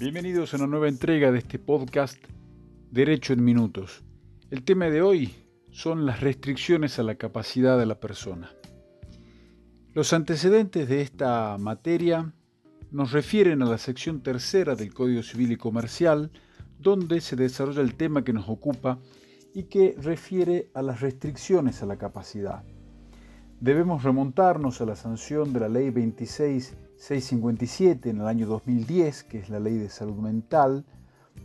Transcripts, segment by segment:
Bienvenidos a una nueva entrega de este podcast Derecho en Minutos. El tema de hoy son las restricciones a la capacidad de la persona. Los antecedentes de esta materia nos refieren a la sección tercera del Código Civil y Comercial, donde se desarrolla el tema que nos ocupa y que refiere a las restricciones a la capacidad. Debemos remontarnos a la sanción de la Ley 26 657 en el año 2010, que es la ley de salud mental,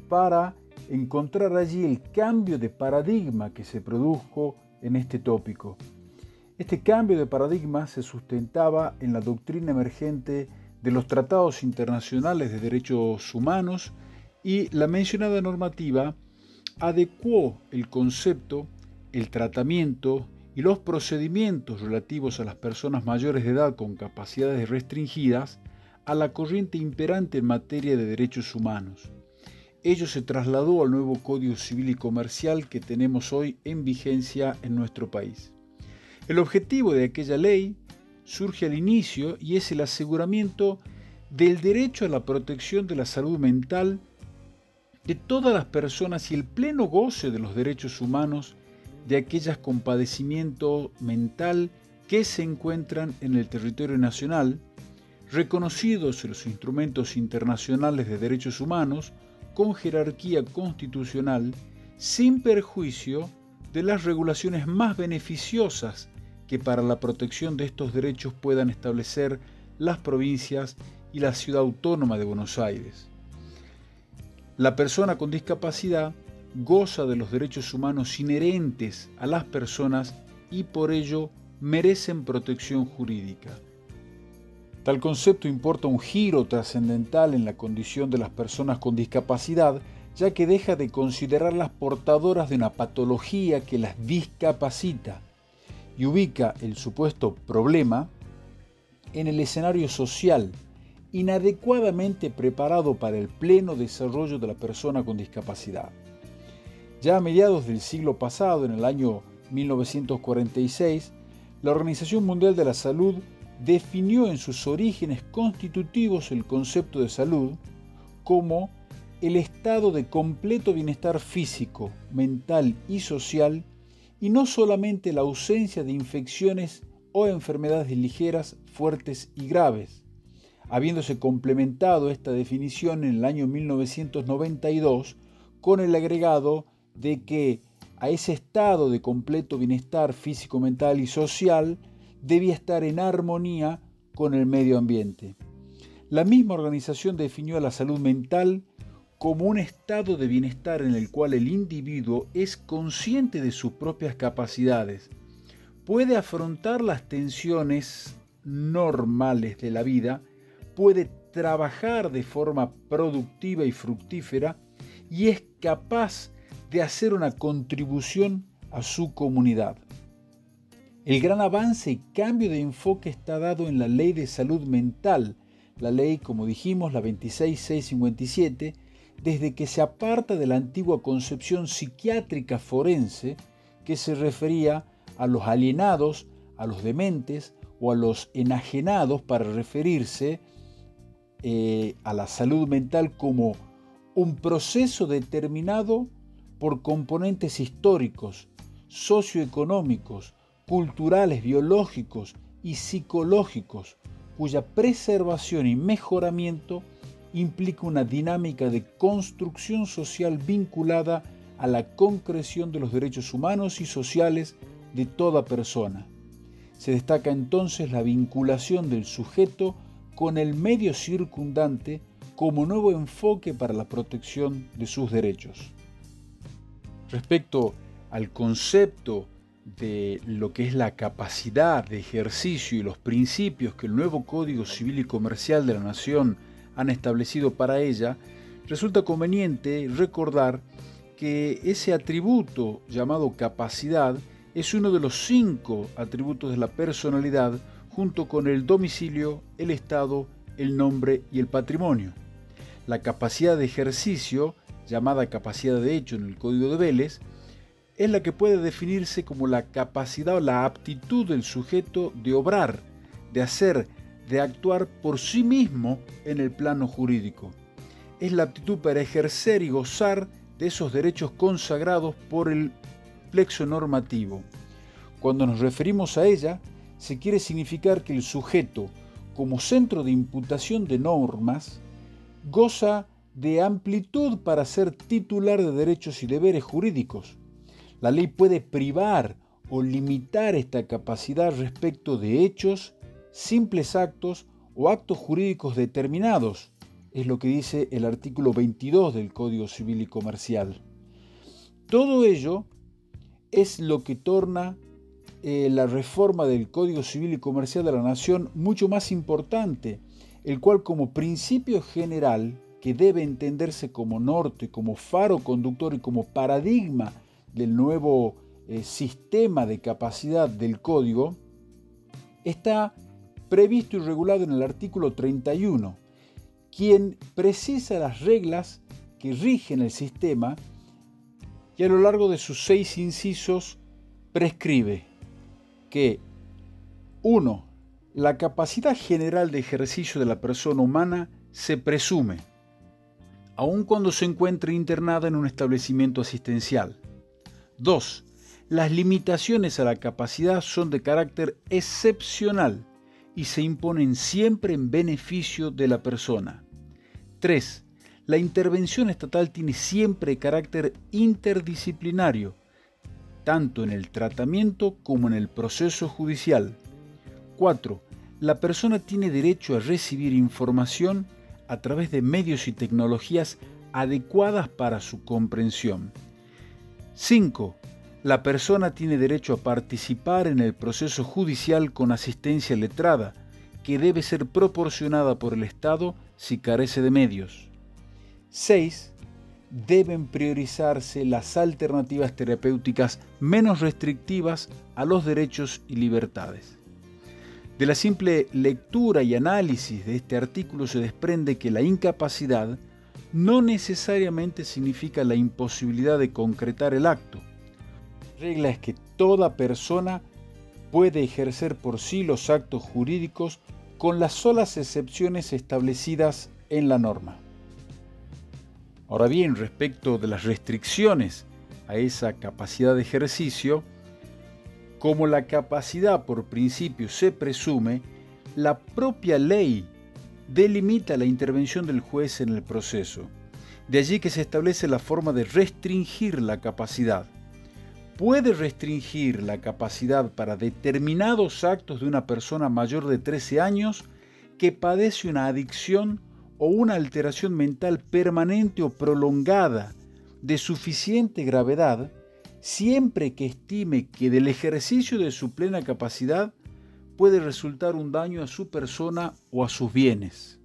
para encontrar allí el cambio de paradigma que se produjo en este tópico. Este cambio de paradigma se sustentaba en la doctrina emergente de los tratados internacionales de derechos humanos y la mencionada normativa adecuó el concepto, el tratamiento y los procedimientos relativos a las personas mayores de edad con capacidades restringidas a la corriente imperante en materia de derechos humanos. Ello se trasladó al nuevo Código Civil y Comercial que tenemos hoy en vigencia en nuestro país. El objetivo de aquella ley surge al inicio y es el aseguramiento del derecho a la protección de la salud mental de todas las personas y el pleno goce de los derechos humanos de aquellas con padecimiento mental que se encuentran en el territorio nacional, reconocidos en los instrumentos internacionales de derechos humanos con jerarquía constitucional, sin perjuicio de las regulaciones más beneficiosas que para la protección de estos derechos puedan establecer las provincias y la ciudad autónoma de Buenos Aires. La persona con discapacidad goza de los derechos humanos inherentes a las personas y por ello merecen protección jurídica. Tal concepto importa un giro trascendental en la condición de las personas con discapacidad, ya que deja de considerarlas portadoras de una patología que las discapacita y ubica el supuesto problema en el escenario social, inadecuadamente preparado para el pleno desarrollo de la persona con discapacidad. Ya a mediados del siglo pasado, en el año 1946, la Organización Mundial de la Salud definió en sus orígenes constitutivos el concepto de salud como el estado de completo bienestar físico, mental y social, y no solamente la ausencia de infecciones o enfermedades ligeras, fuertes y graves. Habiéndose complementado esta definición en el año 1992 con el agregado de que a ese estado de completo bienestar físico, mental y social debía estar en armonía con el medio ambiente. La misma organización definió a la salud mental como un estado de bienestar en el cual el individuo es consciente de sus propias capacidades, puede afrontar las tensiones normales de la vida, puede trabajar de forma productiva y fructífera y es capaz de hacer una contribución a su comunidad. El gran avance y cambio de enfoque está dado en la ley de salud mental, la ley, como dijimos, la 26657, desde que se aparta de la antigua concepción psiquiátrica forense que se refería a los alienados, a los dementes o a los enajenados para referirse eh, a la salud mental como un proceso determinado por componentes históricos, socioeconómicos, culturales, biológicos y psicológicos, cuya preservación y mejoramiento implica una dinámica de construcción social vinculada a la concreción de los derechos humanos y sociales de toda persona. Se destaca entonces la vinculación del sujeto con el medio circundante como nuevo enfoque para la protección de sus derechos. Respecto al concepto de lo que es la capacidad de ejercicio y los principios que el nuevo Código Civil y Comercial de la Nación han establecido para ella, resulta conveniente recordar que ese atributo llamado capacidad es uno de los cinco atributos de la personalidad junto con el domicilio, el estado, el nombre y el patrimonio. La capacidad de ejercicio llamada capacidad de hecho en el Código de Vélez, es la que puede definirse como la capacidad o la aptitud del sujeto de obrar, de hacer, de actuar por sí mismo en el plano jurídico. es la aptitud para ejercer y gozar de esos derechos consagrados por el plexo normativo. Cuando nos referimos a ella, se quiere significar que el sujeto, como centro de imputación de normas, goza de amplitud para ser titular de derechos y deberes jurídicos. La ley puede privar o limitar esta capacidad respecto de hechos, simples actos o actos jurídicos determinados, es lo que dice el artículo 22 del Código Civil y Comercial. Todo ello es lo que torna eh, la reforma del Código Civil y Comercial de la Nación mucho más importante, el cual como principio general, que debe entenderse como norte, como faro conductor y como paradigma del nuevo eh, sistema de capacidad del código, está previsto y regulado en el artículo 31 quien precisa las reglas que rigen el sistema y a lo largo de sus seis incisos prescribe que 1. La capacidad general de ejercicio de la persona humana se presume, aun cuando se encuentre internada en un establecimiento asistencial. 2. Las limitaciones a la capacidad son de carácter excepcional y se imponen siempre en beneficio de la persona. 3. La intervención estatal tiene siempre carácter interdisciplinario, tanto en el tratamiento como en el proceso judicial. 4. La persona tiene derecho a recibir información a través de medios y tecnologías adecuadas para su comprensión. 5. La persona tiene derecho a participar en el proceso judicial con asistencia letrada, que debe ser proporcionada por el Estado si carece de medios. 6. Deben priorizarse las alternativas terapéuticas menos restrictivas a los derechos y libertades. De la simple lectura y análisis de este artículo se desprende que la incapacidad no necesariamente significa la imposibilidad de concretar el acto. La regla es que toda persona puede ejercer por sí los actos jurídicos con las solas excepciones establecidas en la norma. Ahora bien, respecto de las restricciones a esa capacidad de ejercicio, como la capacidad por principio se presume, la propia ley delimita la intervención del juez en el proceso. De allí que se establece la forma de restringir la capacidad puede restringir la capacidad para determinados actos de una persona mayor de 13 años que padece una adicción o una alteración mental permanente o prolongada de suficiente gravedad, siempre que estime que del ejercicio de su plena capacidad puede resultar un daño a su persona o a sus bienes.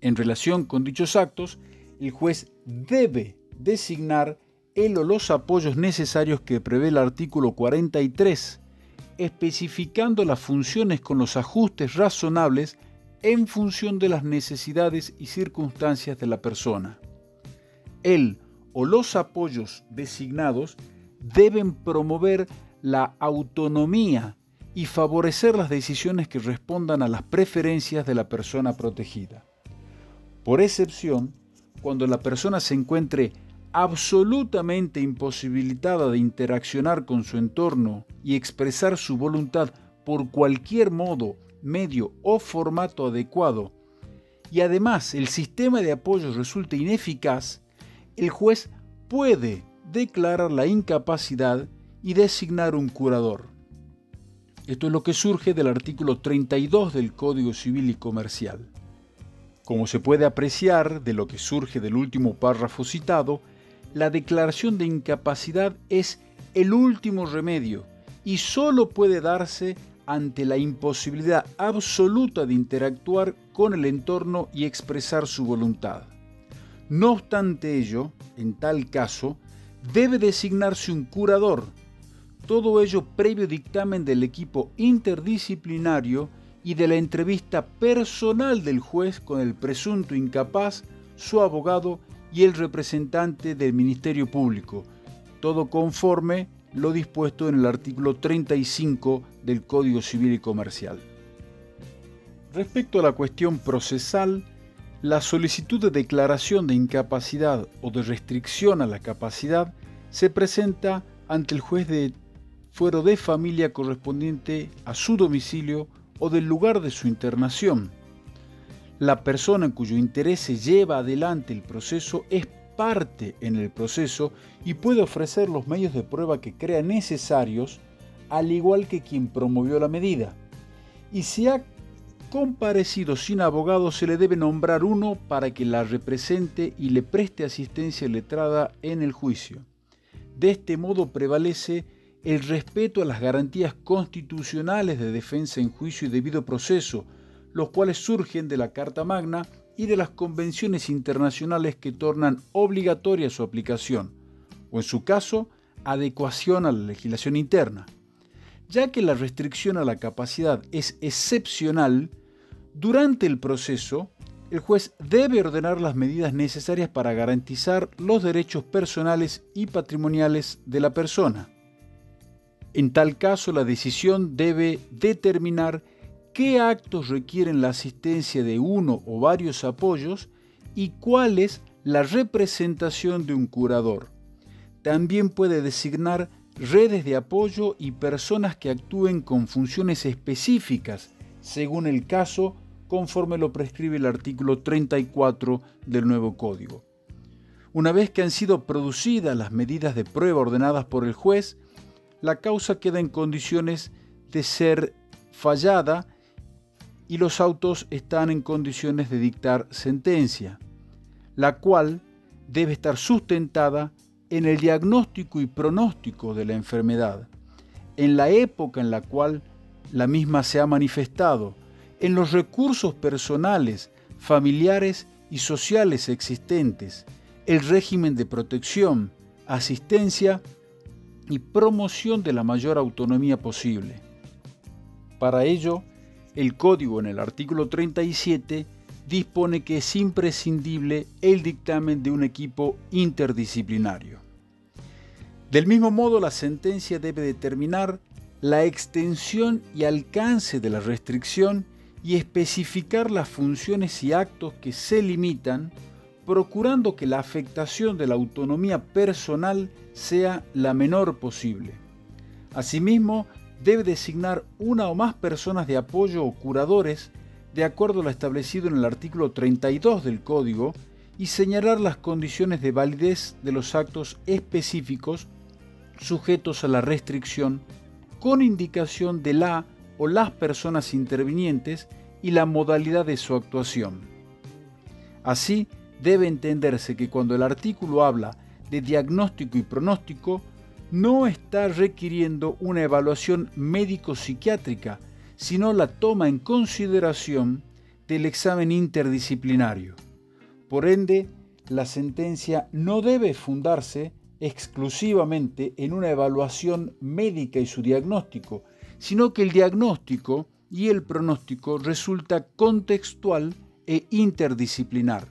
En relación con dichos actos, el juez debe designar él o los apoyos necesarios que prevé el artículo 43, especificando las funciones con los ajustes razonables en función de las necesidades y circunstancias de la persona. Él o los apoyos designados deben promover la autonomía y favorecer las decisiones que respondan a las preferencias de la persona protegida. Por excepción, cuando la persona se encuentre absolutamente imposibilitada de interaccionar con su entorno y expresar su voluntad por cualquier modo, medio o formato adecuado, y además el sistema de apoyo resulta ineficaz, el juez puede declarar la incapacidad y designar un curador. Esto es lo que surge del artículo 32 del Código Civil y Comercial. Como se puede apreciar de lo que surge del último párrafo citado, la declaración de incapacidad es el último remedio y solo puede darse ante la imposibilidad absoluta de interactuar con el entorno y expresar su voluntad. No obstante ello, en tal caso, debe designarse un curador, todo ello previo dictamen del equipo interdisciplinario y de la entrevista personal del juez con el presunto incapaz, su abogado y el representante del Ministerio Público, todo conforme lo dispuesto en el artículo 35 del Código Civil y Comercial. Respecto a la cuestión procesal, La solicitud de declaración de incapacidad o de restricción a la capacidad se presenta ante el juez de fuero de familia correspondiente a su domicilio o del lugar de su internación. La persona en cuyo interés se lleva adelante el proceso es parte en el proceso y puede ofrecer los medios de prueba que crea necesarios, al igual que quien promovió la medida. Y si ha comparecido sin abogado, se le debe nombrar uno para que la represente y le preste asistencia letrada en el juicio. De este modo prevalece el respeto a las garantías constitucionales de defensa en juicio y debido proceso, los cuales surgen de la Carta Magna y de las convenciones internacionales que tornan obligatoria su aplicación, o en su caso, adecuación a la legislación interna. Ya que la restricción a la capacidad es excepcional, durante el proceso, el juez debe ordenar las medidas necesarias para garantizar los derechos personales y patrimoniales de la persona. En tal caso, la decisión debe determinar qué actos requieren la asistencia de uno o varios apoyos y cuál es la representación de un curador. También puede designar redes de apoyo y personas que actúen con funciones específicas, según el caso, conforme lo prescribe el artículo 34 del nuevo código. Una vez que han sido producidas las medidas de prueba ordenadas por el juez, la causa queda en condiciones de ser fallada y los autos están en condiciones de dictar sentencia, la cual debe estar sustentada en el diagnóstico y pronóstico de la enfermedad, en la época en la cual la misma se ha manifestado, en los recursos personales, familiares y sociales existentes, el régimen de protección, asistencia y promoción de la mayor autonomía posible. Para ello, el código en el artículo 37 dispone que es imprescindible el dictamen de un equipo interdisciplinario. Del mismo modo, la sentencia debe determinar la extensión y alcance de la restricción y especificar las funciones y actos que se limitan, procurando que la afectación de la autonomía personal sea la menor posible. Asimismo, debe designar una o más personas de apoyo o curadores de acuerdo a lo establecido en el artículo 32 del Código y señalar las condiciones de validez de los actos específicos sujetos a la restricción con indicación de la o las personas intervinientes y la modalidad de su actuación. Así, debe entenderse que cuando el artículo habla de diagnóstico y pronóstico, no está requiriendo una evaluación médico-psiquiátrica, sino la toma en consideración del examen interdisciplinario. Por ende, la sentencia no debe fundarse exclusivamente en una evaluación médica y su diagnóstico, sino que el diagnóstico y el pronóstico resulta contextual e interdisciplinar.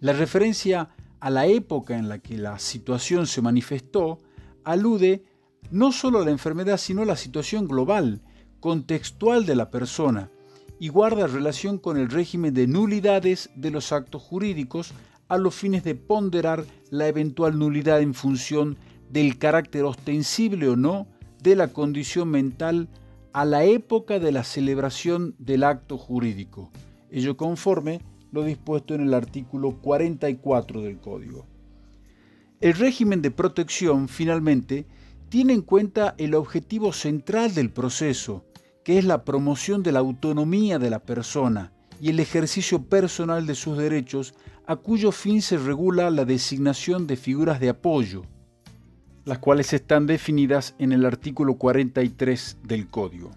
La referencia a la época en la que la situación se manifestó, alude no solo la enfermedad, sino la situación global, contextual de la persona, y guarda relación con el régimen de nulidades de los actos jurídicos a los fines de ponderar la eventual nulidad en función del carácter ostensible o no de la condición mental a la época de la celebración del acto jurídico, ello conforme lo dispuesto en el artículo 44 del Código. El régimen de protección, finalmente, tiene en cuenta el objetivo central del proceso, que es la promoción de la autonomía de la persona y el ejercicio personal de sus derechos, a cuyo fin se regula la designación de figuras de apoyo, las cuales están definidas en el artículo 43 del Código.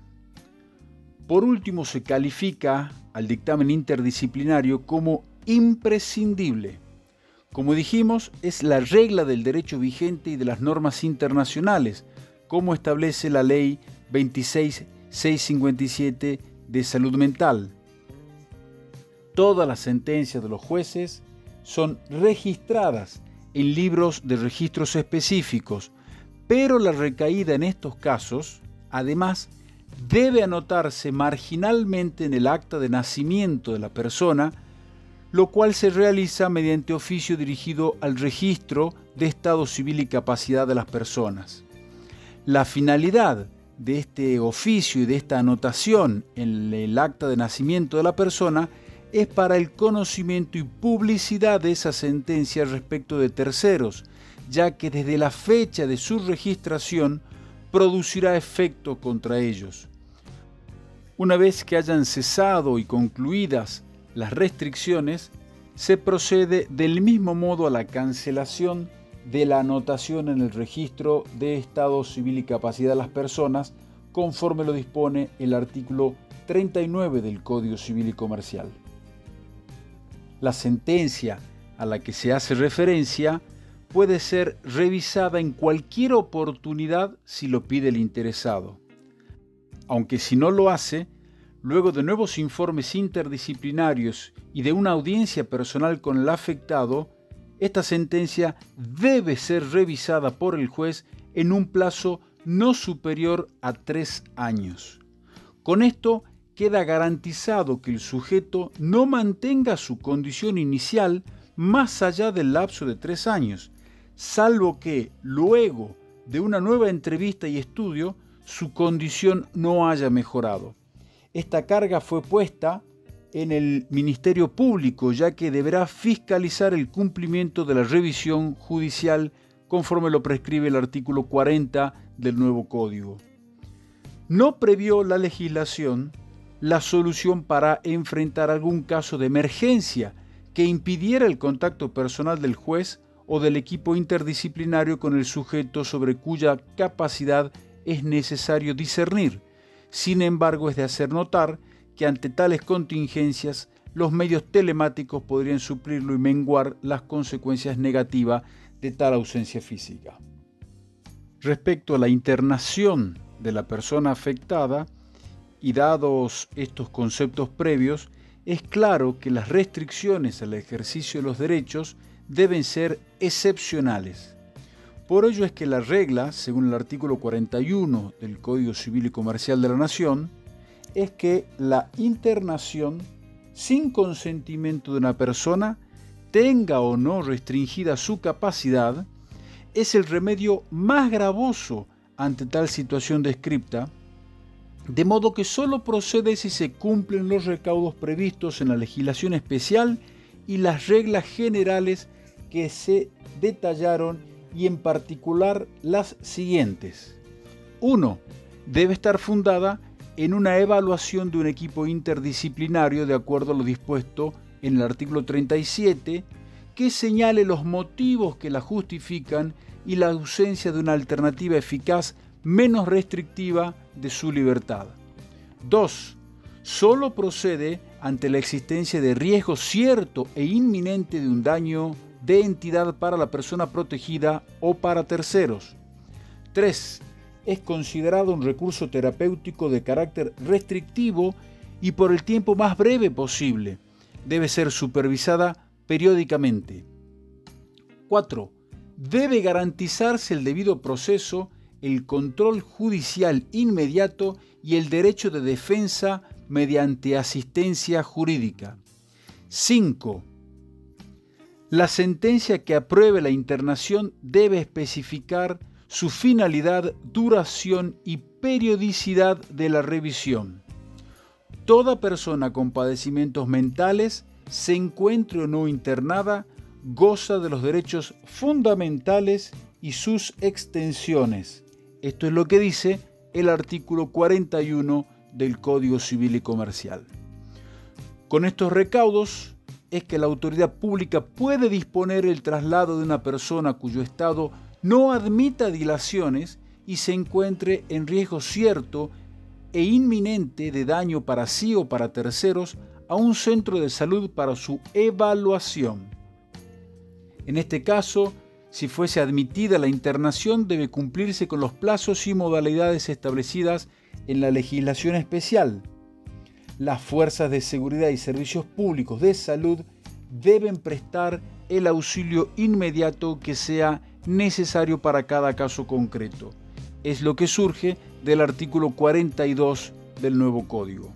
Por último, se califica al dictamen interdisciplinario como imprescindible. Como dijimos, es la regla del derecho vigente y de las normas internacionales, como establece la ley 26657 de salud mental. Todas las sentencias de los jueces son registradas en libros de registros específicos, pero la recaída en estos casos, además, debe anotarse marginalmente en el acta de nacimiento de la persona, lo cual se realiza mediante oficio dirigido al registro de estado civil y capacidad de las personas. La finalidad de este oficio y de esta anotación en el acta de nacimiento de la persona es para el conocimiento y publicidad de esa sentencia respecto de terceros, ya que desde la fecha de su registración producirá efecto contra ellos. Una vez que hayan cesado y concluidas las restricciones, se procede del mismo modo a la cancelación de la anotación en el registro de estado civil y capacidad de las personas, conforme lo dispone el artículo 39 del Código Civil y Comercial. La sentencia a la que se hace referencia puede ser revisada en cualquier oportunidad si lo pide el interesado. Aunque si no lo hace, luego de nuevos informes interdisciplinarios y de una audiencia personal con el afectado, esta sentencia debe ser revisada por el juez en un plazo no superior a tres años. Con esto queda garantizado que el sujeto no mantenga su condición inicial más allá del lapso de tres años, salvo que luego de una nueva entrevista y estudio su condición no haya mejorado. Esta carga fue puesta en el Ministerio Público, ya que deberá fiscalizar el cumplimiento de la revisión judicial conforme lo prescribe el artículo 40 del nuevo código. No previó la legislación la solución para enfrentar algún caso de emergencia que impidiera el contacto personal del juez o del equipo interdisciplinario con el sujeto sobre cuya capacidad es necesario discernir. Sin embargo, es de hacer notar que ante tales contingencias los medios telemáticos podrían suplirlo y menguar las consecuencias negativas de tal ausencia física. Respecto a la internación de la persona afectada, y dados estos conceptos previos, es claro que las restricciones al ejercicio de los derechos deben ser excepcionales. Por ello es que la regla, según el artículo 41 del Código Civil y Comercial de la Nación, es que la internación sin consentimiento de una persona, tenga o no restringida su capacidad, es el remedio más gravoso ante tal situación descripta, de modo que sólo procede si se cumplen los recaudos previstos en la legislación especial y las reglas generales que se detallaron y en particular las siguientes. 1. Debe estar fundada en una evaluación de un equipo interdisciplinario de acuerdo a lo dispuesto en el artículo 37, que señale los motivos que la justifican y la ausencia de una alternativa eficaz menos restrictiva de su libertad. 2. Solo procede ante la existencia de riesgo cierto e inminente de un daño de entidad para la persona protegida o para terceros. 3. Es considerado un recurso terapéutico de carácter restrictivo y por el tiempo más breve posible. Debe ser supervisada periódicamente. 4. Debe garantizarse el debido proceso, el control judicial inmediato y el derecho de defensa mediante asistencia jurídica. 5 la sentencia que apruebe la internación debe especificar su finalidad, duración y periodicidad de la revisión. Toda persona con padecimientos mentales, se encuentre o no internada, goza de los derechos fundamentales y sus extensiones. Esto es lo que dice el artículo 41 del Código Civil y Comercial. Con estos recaudos, es que la autoridad pública puede disponer el traslado de una persona cuyo estado no admita dilaciones y se encuentre en riesgo cierto e inminente de daño para sí o para terceros a un centro de salud para su evaluación. En este caso, si fuese admitida la internación, debe cumplirse con los plazos y modalidades establecidas en la legislación especial las fuerzas de seguridad y servicios públicos de salud deben prestar el auxilio inmediato que sea necesario para cada caso concreto. Es lo que surge del artículo 42 del nuevo código.